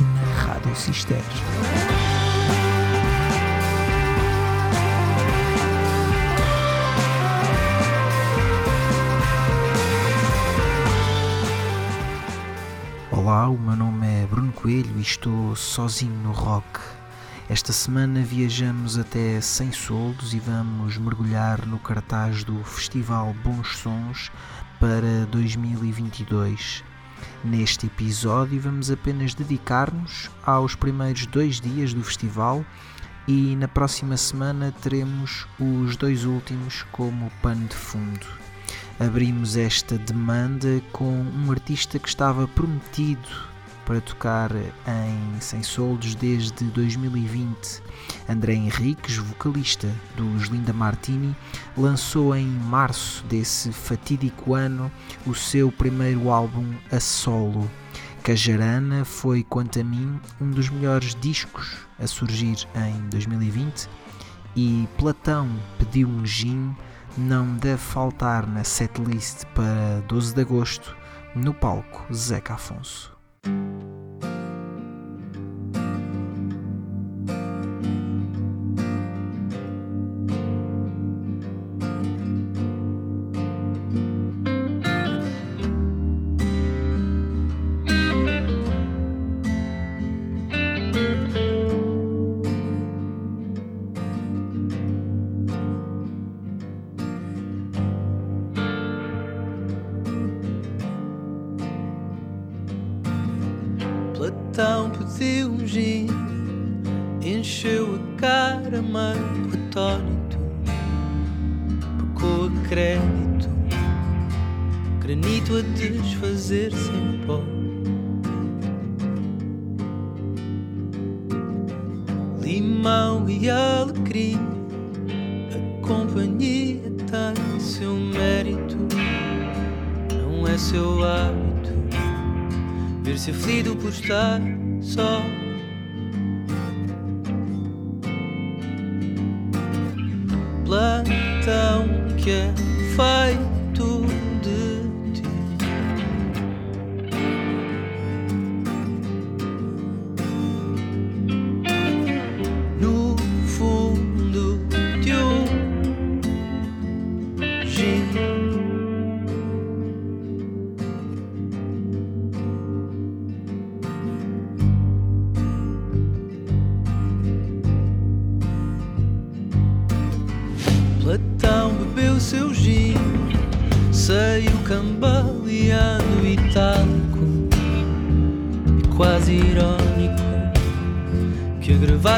na Rádio Cister. Olá, o meu nome é Bruno Coelho e estou sozinho no rock. Esta semana viajamos até Sem Soldos e vamos mergulhar no cartaz do Festival Bons Sons para 2022. Neste episódio vamos apenas dedicar-nos aos primeiros dois dias do festival e na próxima semana teremos os dois últimos como pano de fundo. Abrimos esta demanda com um artista que estava prometido para tocar em Sem Soldos desde 2020. André Henriques, vocalista dos Linda Martini, lançou em março desse fatídico ano o seu primeiro álbum a solo. Cajarana foi, quanto a mim, um dos melhores discos a surgir em 2020 e Platão pediu um gin não deve faltar na setlist para 12 de agosto no palco Zeca Afonso.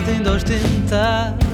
Que a gravata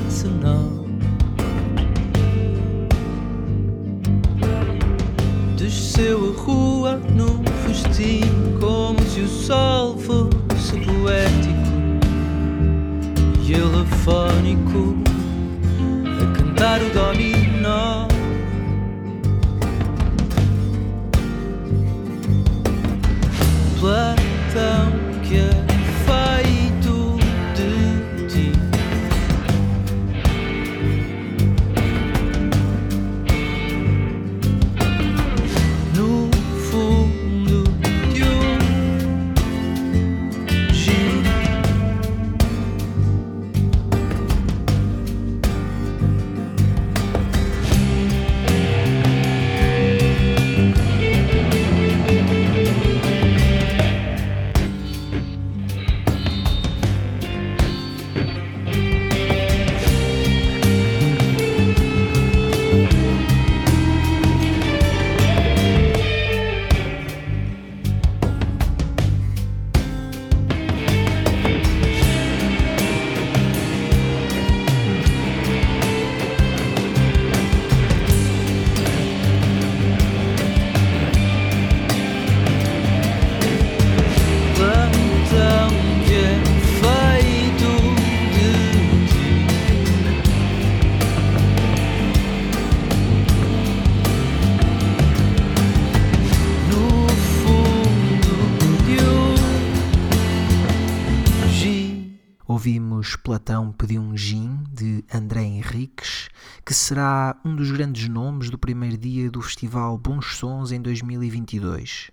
será um dos grandes nomes do primeiro dia do Festival Bons Sons em 2022.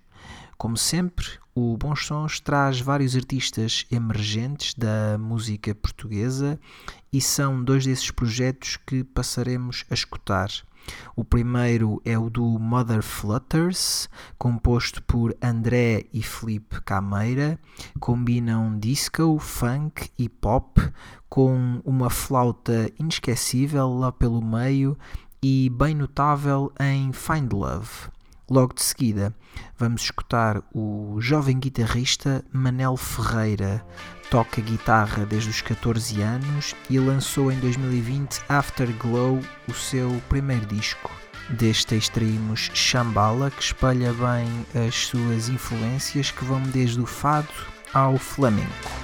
Como sempre, o Bons Sons traz vários artistas emergentes da música portuguesa e são dois desses projetos que passaremos a escutar. O primeiro é o do Mother Flutters, composto por André e Felipe Cameira. Combinam disco, funk e pop com uma flauta inesquecível lá pelo meio e bem notável em Find Love. Logo de seguida, vamos escutar o jovem guitarrista Manel Ferreira. Toca guitarra desde os 14 anos e lançou em 2020 Afterglow, o seu primeiro disco. Deste extraímos Shambhala, que espalha bem as suas influências que vão desde o fado ao flamenco.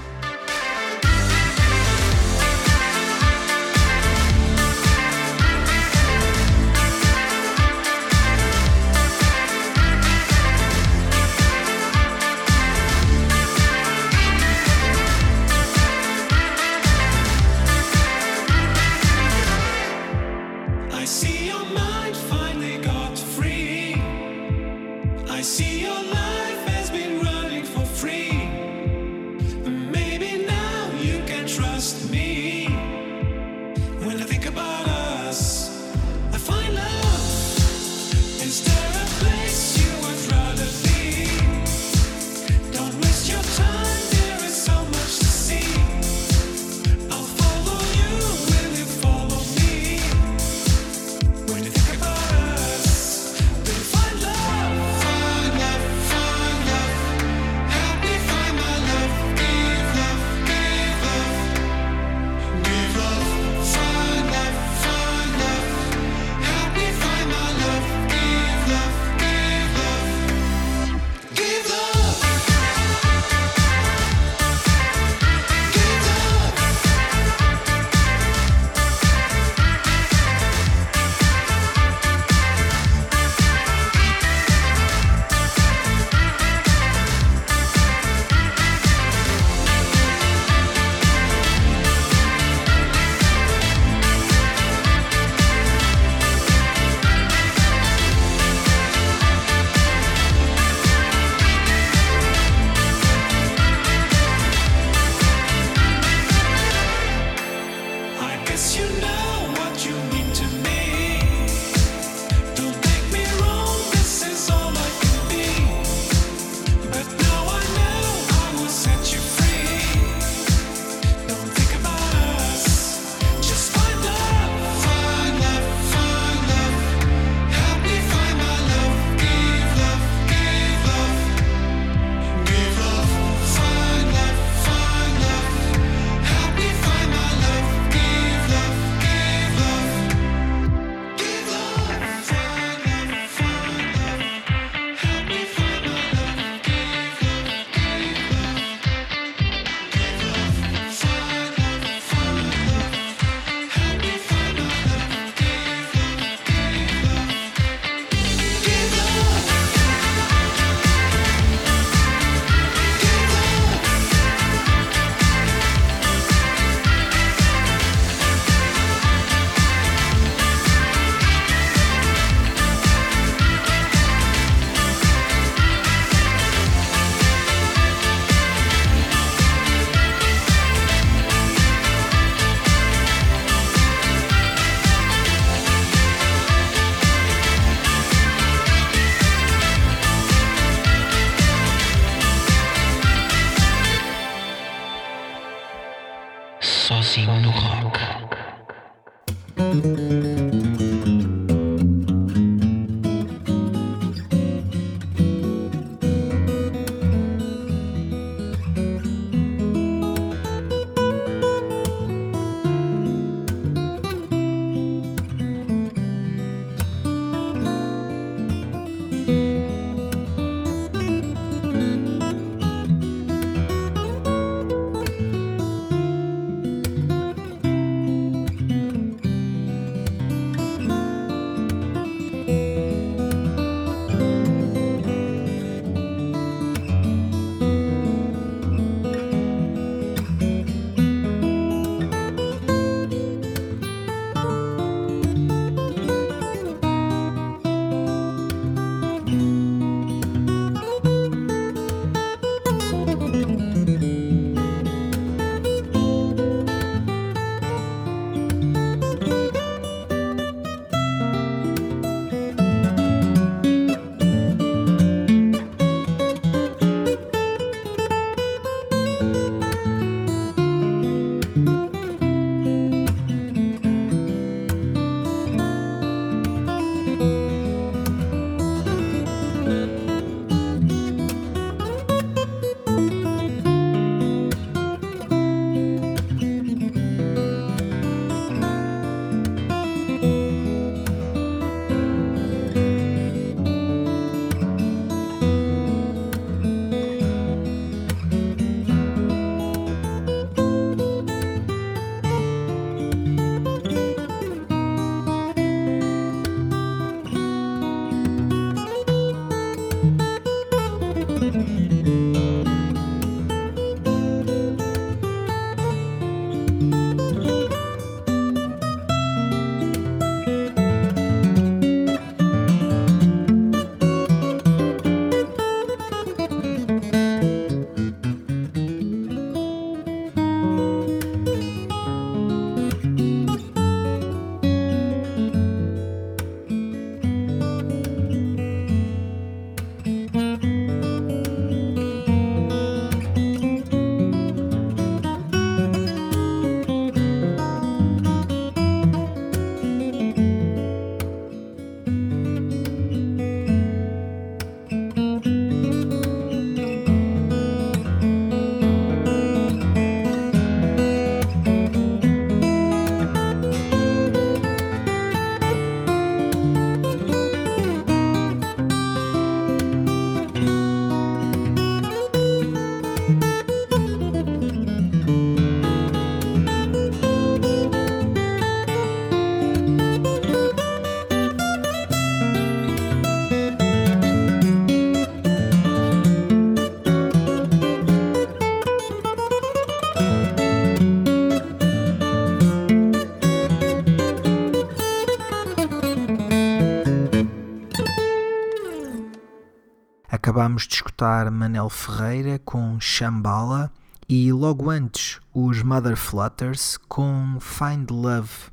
Acabámos de escutar Manel Ferreira com Shambhala e logo antes os Mother Flutters com Find Love.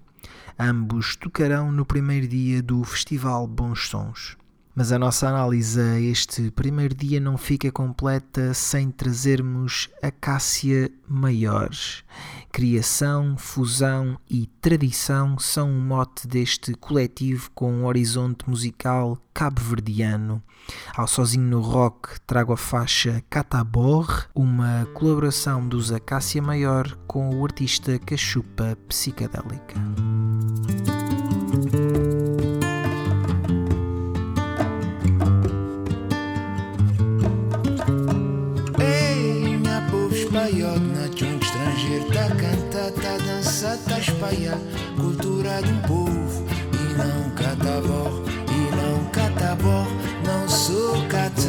Ambos tocarão no primeiro dia do Festival Bons Sons. Mas a nossa análise a este primeiro dia não fica completa sem trazermos a Cássia Maior. Criação, fusão e tradição são o mote deste coletivo com um horizonte musical cabo-verdiano. Ao Sozinho no Rock trago a faixa Catabor, uma colaboração dos Acácia Maior com o artista Cachupa Psicadélica. Cultura um povo e não catabor, e não catabor, não sou cata.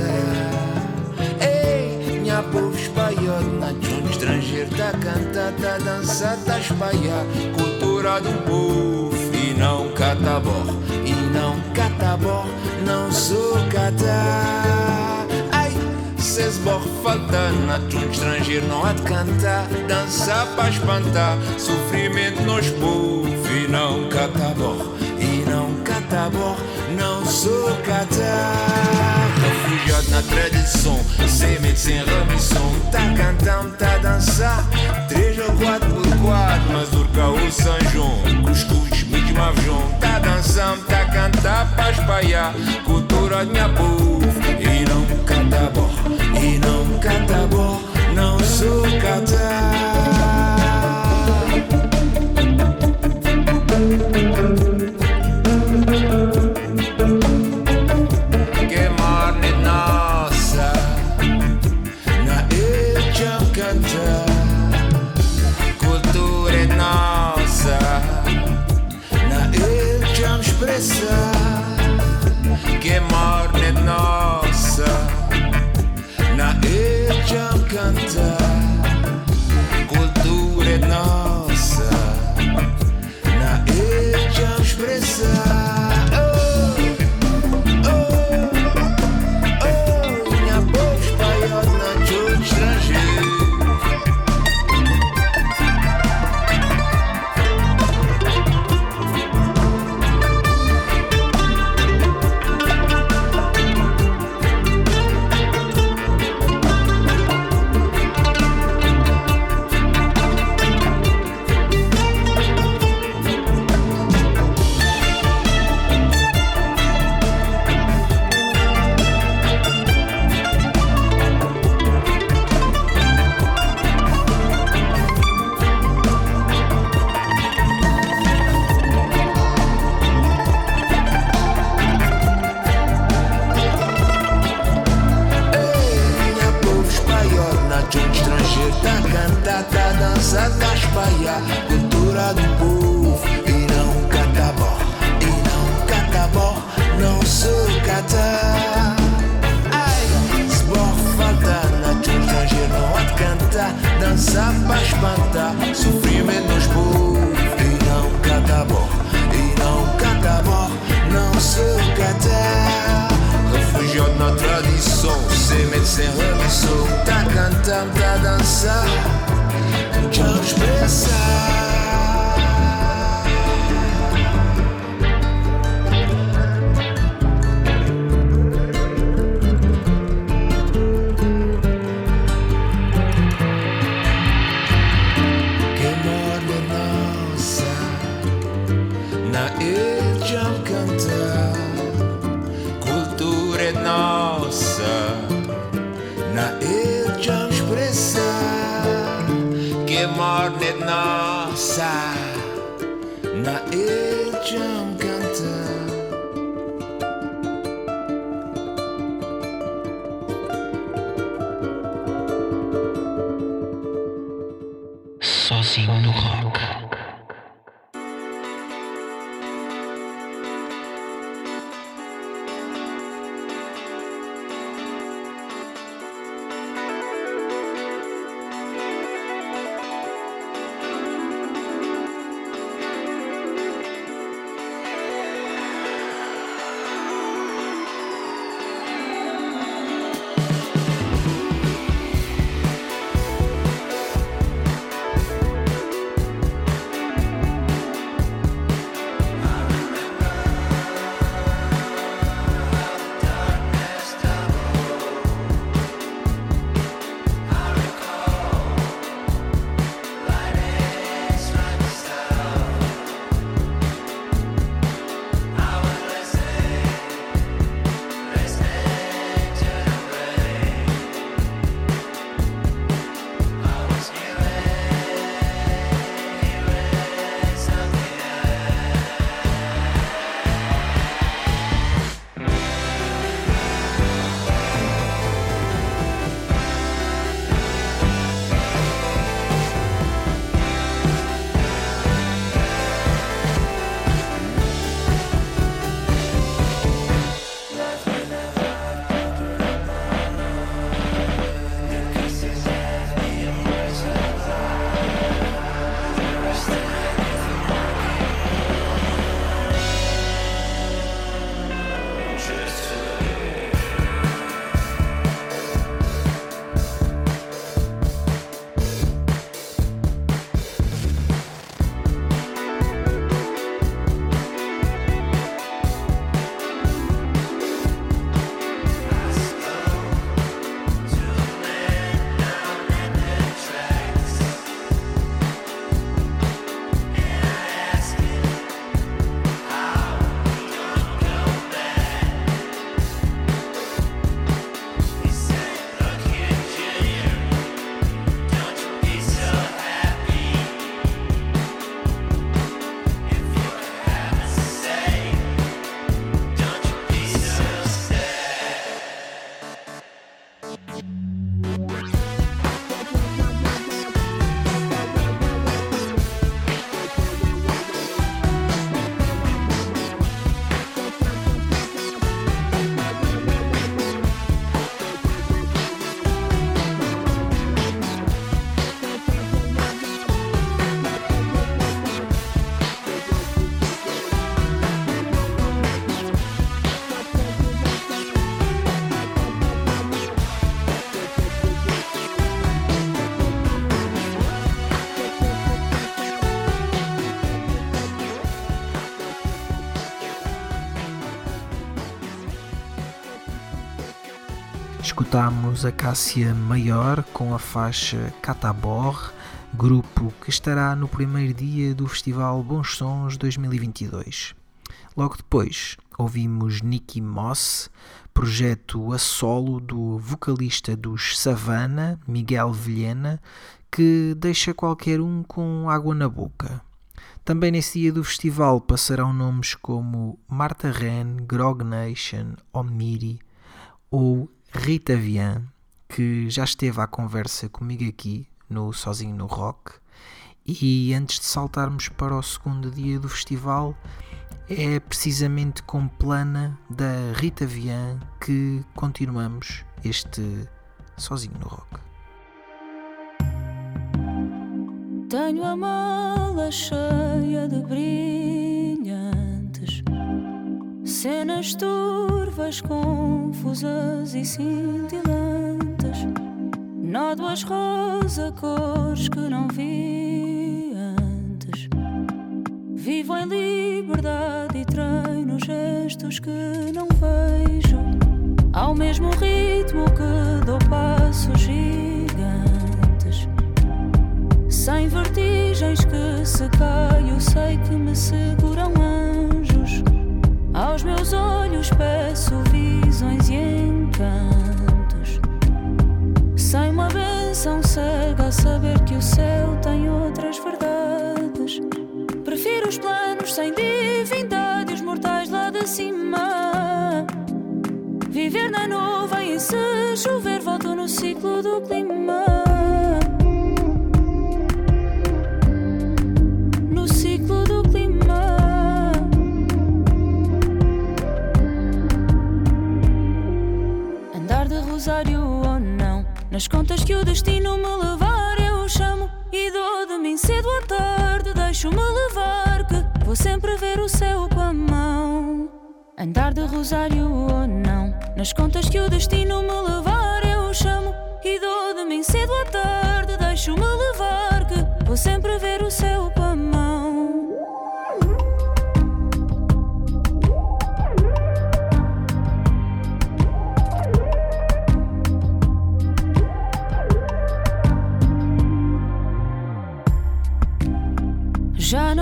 Ei, minha povo espalhado na estrangeiro tá dançar, tá espalhar cultura um povo e não catabor, e não catabor, não sou cata. Cês borre falta na um estrangeiro não há de cantar Dançar para espantar. Sofrimento nos povo E não catabor E não catabor Não sou catar. Refugiado na tradição Sem medo, sem remissão. Tá cantando, tá dançar Três ou quatro por quatro Mas urca o São João Cuscuz, mic, mavjão Tá dançando, tá cantar para espalhar Cultura de minha povo E não catabor e não canta bom, não sou catar. Bahia, cultura do povo. E não catabó, e não catabó, não sou catar. Ai, esborfada, na tinta genoa cantar, dançar pra espantar, sofrimento nos povos. E não catabó, e não catabó, não sou catar. Refugiado na tradição, sem medo sem remissão, tá cantando, tá dançando quero expressar. Escutámos a Cássia Maior com a faixa Catabor, grupo que estará no primeiro dia do Festival Bons Sons 2022. Logo depois, ouvimos Nicky Moss, projeto a solo do vocalista dos Savana, Miguel Vilhena, que deixa qualquer um com água na boca. Também nesse dia do festival passarão nomes como Marta Ren, Grog Nation, Omiri ou Rita Vian, que já esteve à conversa comigo aqui no Sozinho no Rock. E antes de saltarmos para o segundo dia do festival, é precisamente com Plana da Rita Vian que continuamos este Sozinho no Rock. Tenho a mala cheia de brilhantes, cenas turvas, confusas e cintilantes, nódoas rosa, cores que não vi antes. Vivo em liberdade e treino gestos que não vejo, ao mesmo ritmo que dou passos gigantes. Sem vertigens que se caio, sei que me seguram anjos. Aos meus olhos peço visões e encantos. Sem uma benção cega a saber que o céu tem outras verdades. Prefiro os planos sem divindade, os mortais lá de cima. Viver na nuvem e se chover, volto no ciclo do clima. Nas contas que o destino me levar, eu chamo e dou de mim cedo à tarde. Deixo-me levar, que vou sempre ver o céu com a mão. Andar de rosário ou não, nas contas que o destino me levar, eu chamo e dou de mim cedo à tarde. Deixo-me levar, que vou sempre ver o céu com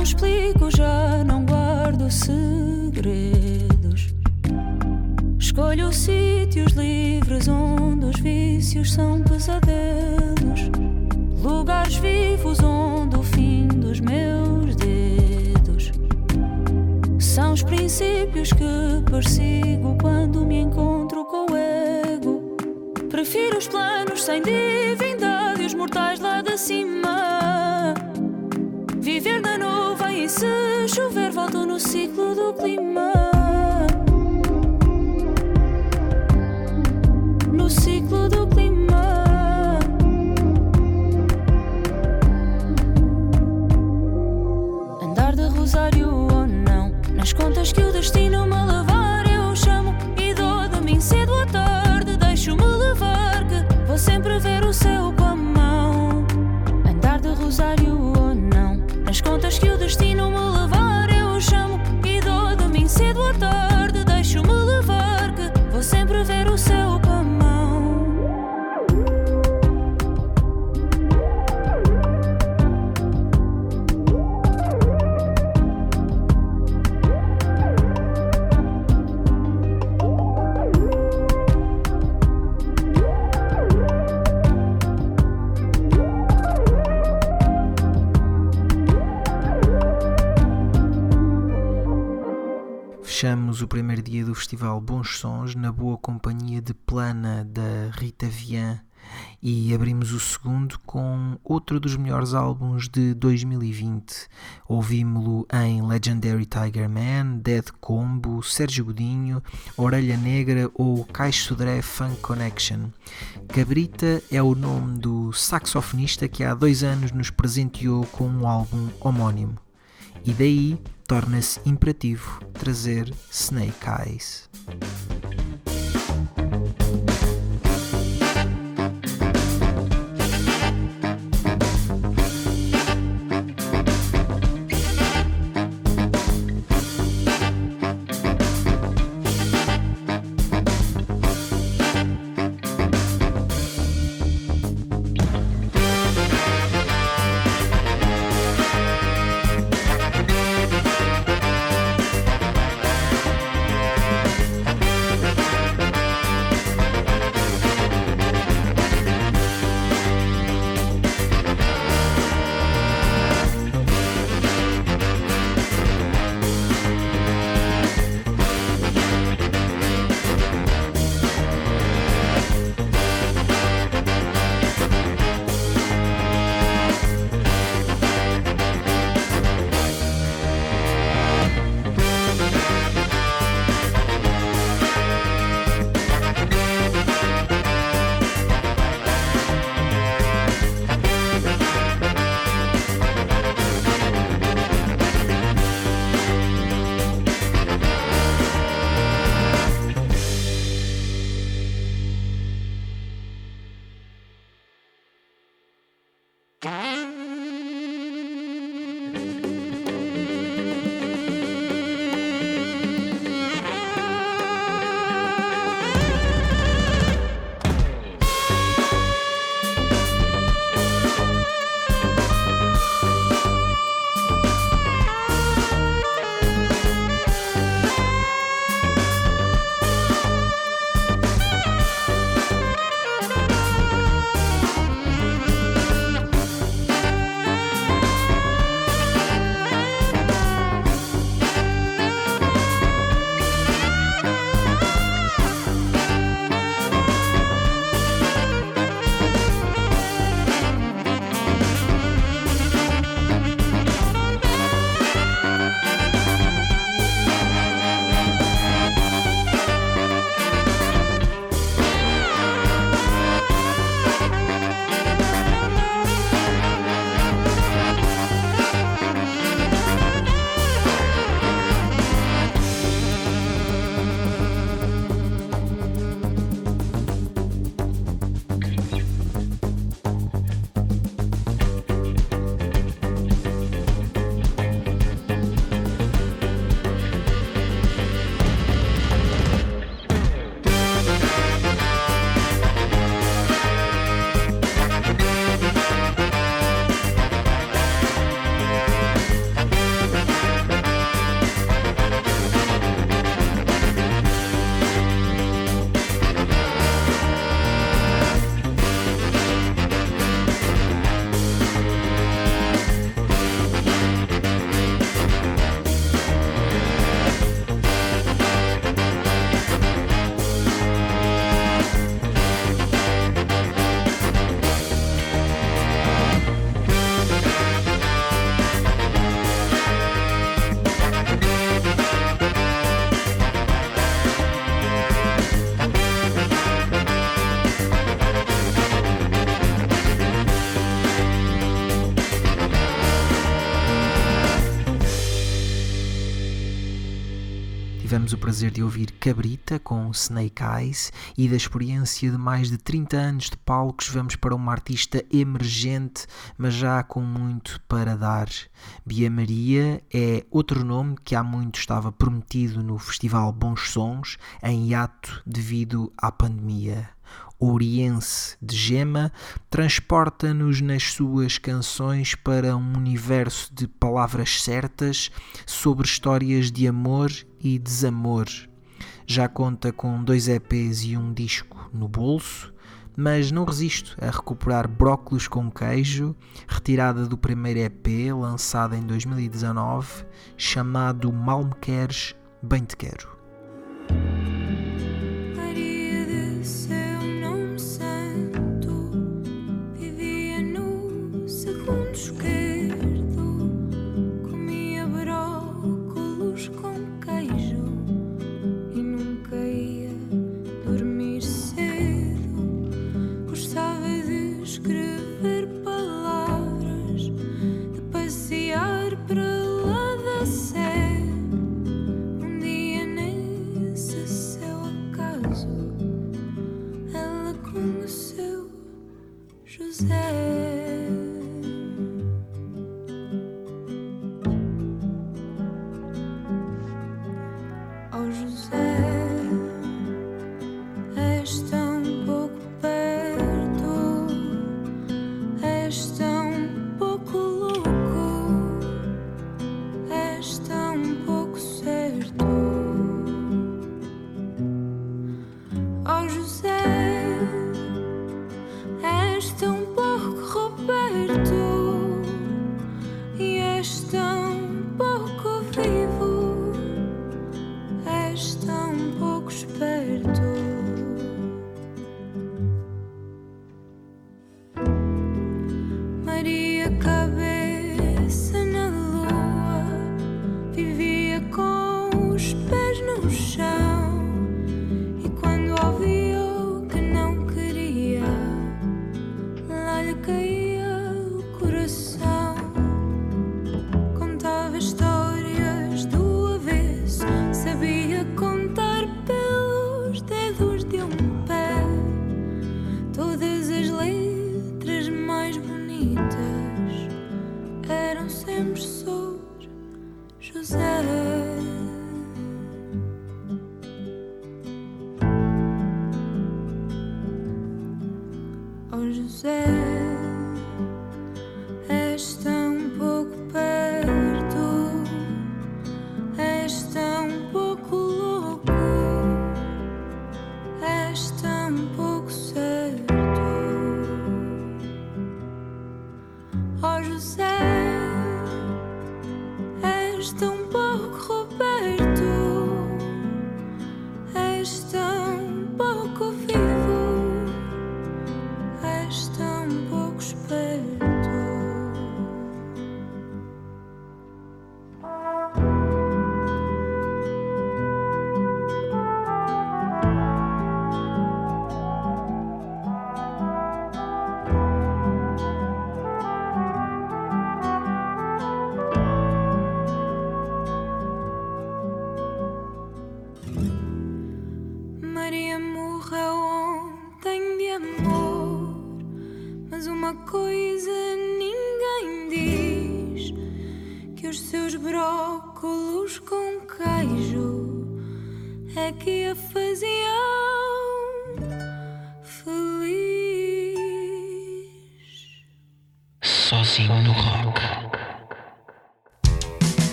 não explico, já não guardo segredos. Escolho sítios livres onde os vícios são pesadelos. Lugares vivos onde o fim dos meus dedos são os princípios que persigo quando me encontro com o ego. Prefiro os planos sem divindade e os mortais lá de cima. Viver na nuvem e se chover, volto no ciclo do clima. No ciclo do clima. Andar de rosário ou não, nas contas que o destino me primeiro dia do Festival Bons Sons na boa companhia de Plana da Rita Vian e abrimos o segundo com outro dos melhores álbuns de 2020. Ouvimos-lo em Legendary Tiger Man, Dead Combo, Sérgio Godinho, Orelha Negra ou Caixo Sodré Funk Connection. Cabrita é o nome do saxofonista que há dois anos nos presenteou com um álbum homónimo. E daí torna-se imperativo trazer Snake Eyes. Prazer de ouvir Cabrita com Snake Eyes e da experiência de mais de 30 anos de palcos vamos para uma artista emergente, mas já com muito para dar. Bia Maria é outro nome que há muito estava prometido no Festival Bons Sons, em hiato devido à pandemia oriense de Gema, transporta-nos nas suas canções para um universo de palavras certas sobre histórias de amor e desamor. Já conta com dois EPs e um disco no bolso, mas não resisto a recuperar Brócolos com Queijo, retirada do primeiro EP lançado em 2019, chamado Mal Me Queres, Bem Te Quero.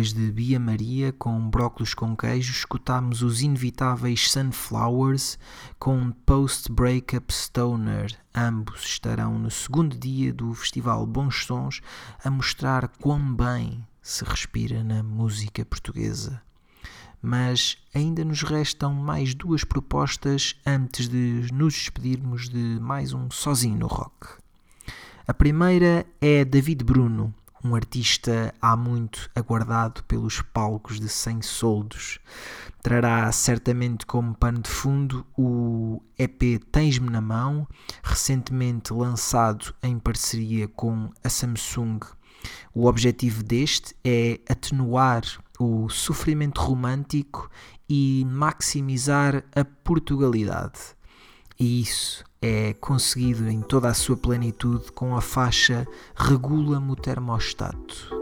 Depois de Bia Maria com brócolos com queijo, escutámos os inevitáveis Sunflowers com Post Breakup Stoner. Ambos estarão no segundo dia do Festival Bons Sons a mostrar quão bem se respira na música portuguesa. Mas ainda nos restam mais duas propostas antes de nos despedirmos de mais um Sozinho no Rock. A primeira é David Bruno, um artista há muito aguardado pelos palcos de 100 soldos. Trará certamente como pano de fundo o EP Tens-me na Mão, recentemente lançado em parceria com a Samsung. O objetivo deste é atenuar o sofrimento romântico e maximizar a Portugalidade. E isso é conseguido em toda a sua plenitude com a faixa Regula-me o termostato.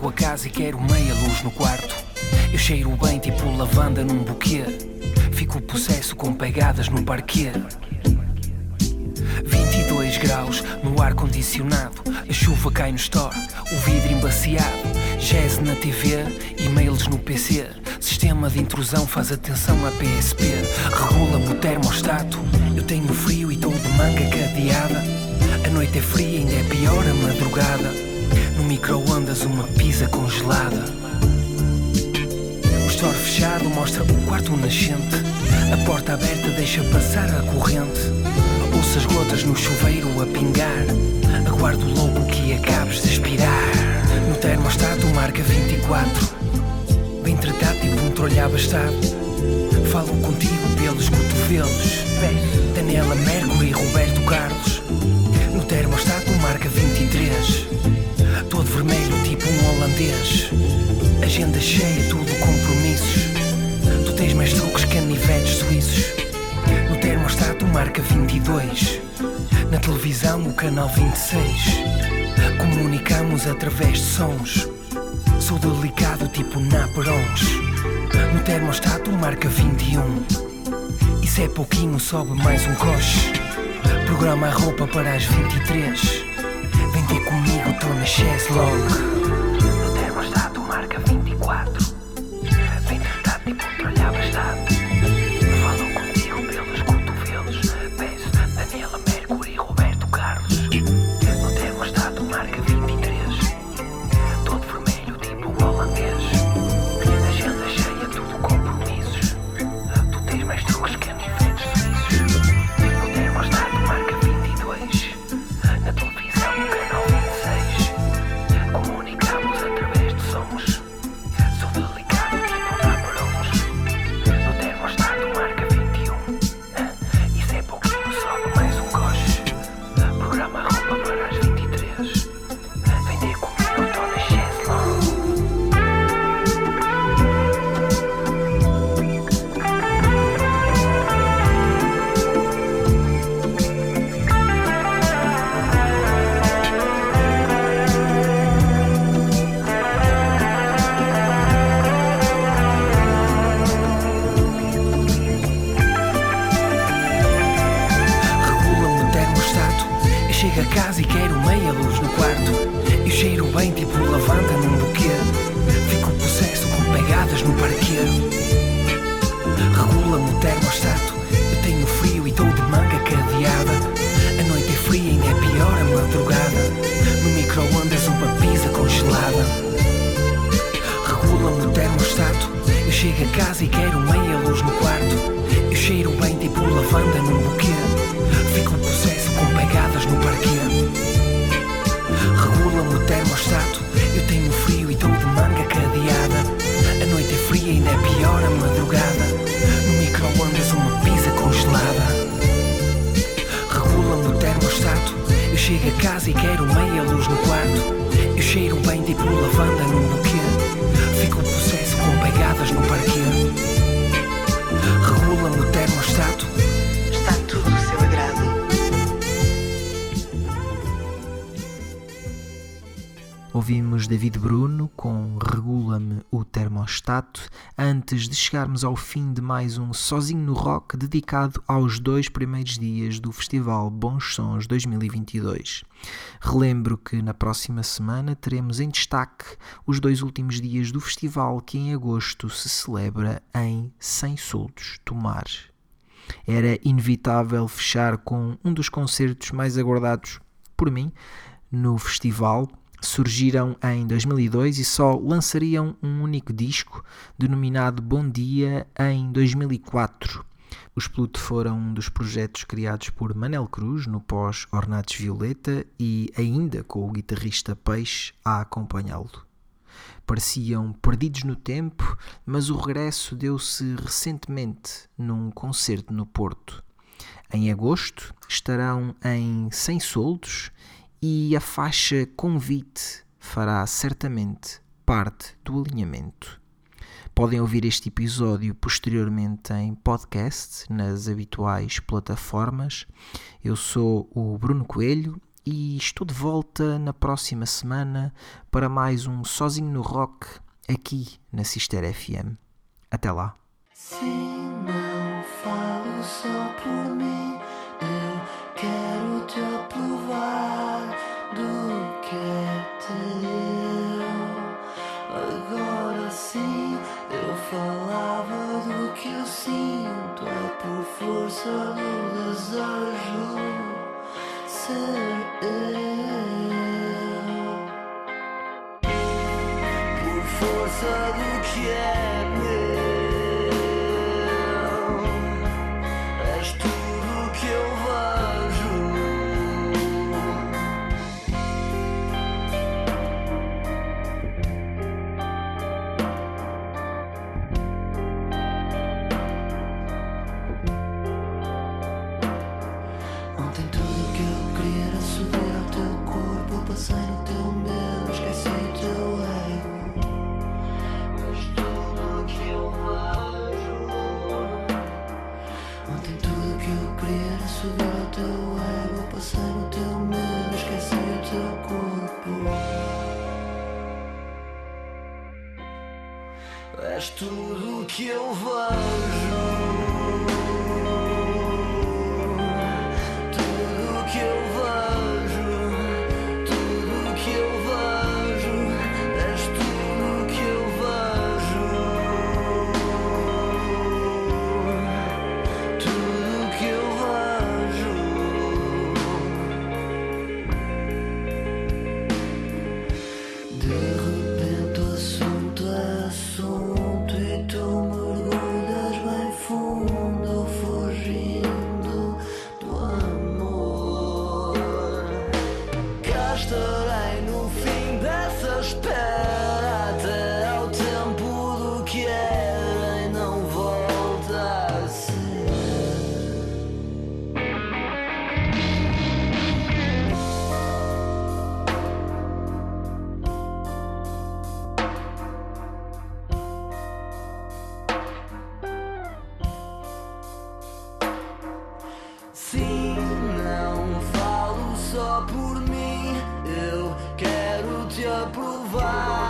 Chego a casa e quero meia luz no quarto. Eu cheiro bem tipo lavanda num buquê. Fico possesso com pegadas no parquê. 22 graus no ar condicionado. A chuva cai no store, o vidro embaciado. Jazz na TV, e-mails no PC. Sistema de intrusão faz atenção à PSP. Regula-me o termostato. Eu tenho frio e estou de manga cadeada. A noite é fria, ainda é pior a madrugada. Micro-ondas, uma pizza congelada. O store fechado mostra o quarto nascente. A porta aberta deixa passar a corrente. Ouço as gotas no chuveiro a pingar. Aguardo logo que acabes de expirar. No termostato marca 24. Bem tratado tipo um abastado. Falo contigo pelos cotovelos. Daniela Mercury e Roberto Carlos. No termostato marca 23. Vermelho tipo um holandês. Agenda cheia, tudo compromissos. Tu tens mais truques que anivetes suíços. No termostato marca 22. Na televisão o canal 26. Comunicamos através de sons. Sou delicado tipo Naperons. No termostato marca 21. Isso é pouquinho, sobe mais um coche. Programa a roupa para as 23. on the chaise longue. Chego a casa e quero meia luz no quarto. Eu cheiro bem tipo lavanda num buquê. Fico possesso com pegadas no parquê. Regula-me o termostato. Eu tenho frio e estou de manga cadeada. A noite é fria, ainda é pior a madrugada. No micro-ondas uma pizza congelada. Regula-me o termostato. Eu chego a casa e quero meia luz no quarto. Eu cheiro bem tipo lavanda num buquê. Fico possesso com pegadas no parquê. Regula-me o termostato. Está tudo do seu agrado. Ouvimos David Bruno com Regula-me o Termostato antes de chegarmos ao fim de mais um Sozinho no Rock dedicado aos dois primeiros dias do Festival Bons Sons 2022. Relembro que na próxima semana teremos em destaque os dois últimos dias do festival que em agosto se celebra em Sem Soldos, Tomar. Era inevitável fechar com um dos concertos mais aguardados por mim no festival surgiram em 2002 e só lançariam um único disco, denominado Bom Dia, em 2004. Os Pluto foram um dos projetos criados por Manel Cruz no pós Ornatos Violeta e ainda com o guitarrista Peixe a acompanhá-lo. Pareciam perdidos no tempo, mas o regresso deu-se recentemente num concerto no Porto. Em agosto estarão em Sem Soldos e a faixa Convite fará certamente parte do alinhamento. Podem ouvir este episódio posteriormente em podcast nas habituais plataformas. Eu sou o Bruno Coelho e estou de volta na próxima semana para mais um Sozinho no Rock aqui na Sister FM. Até lá. Se não falo só por mim, eu quero te aprovar do que falava do que eu sinto, é por força do desejo ser eu. Por força do que é vai.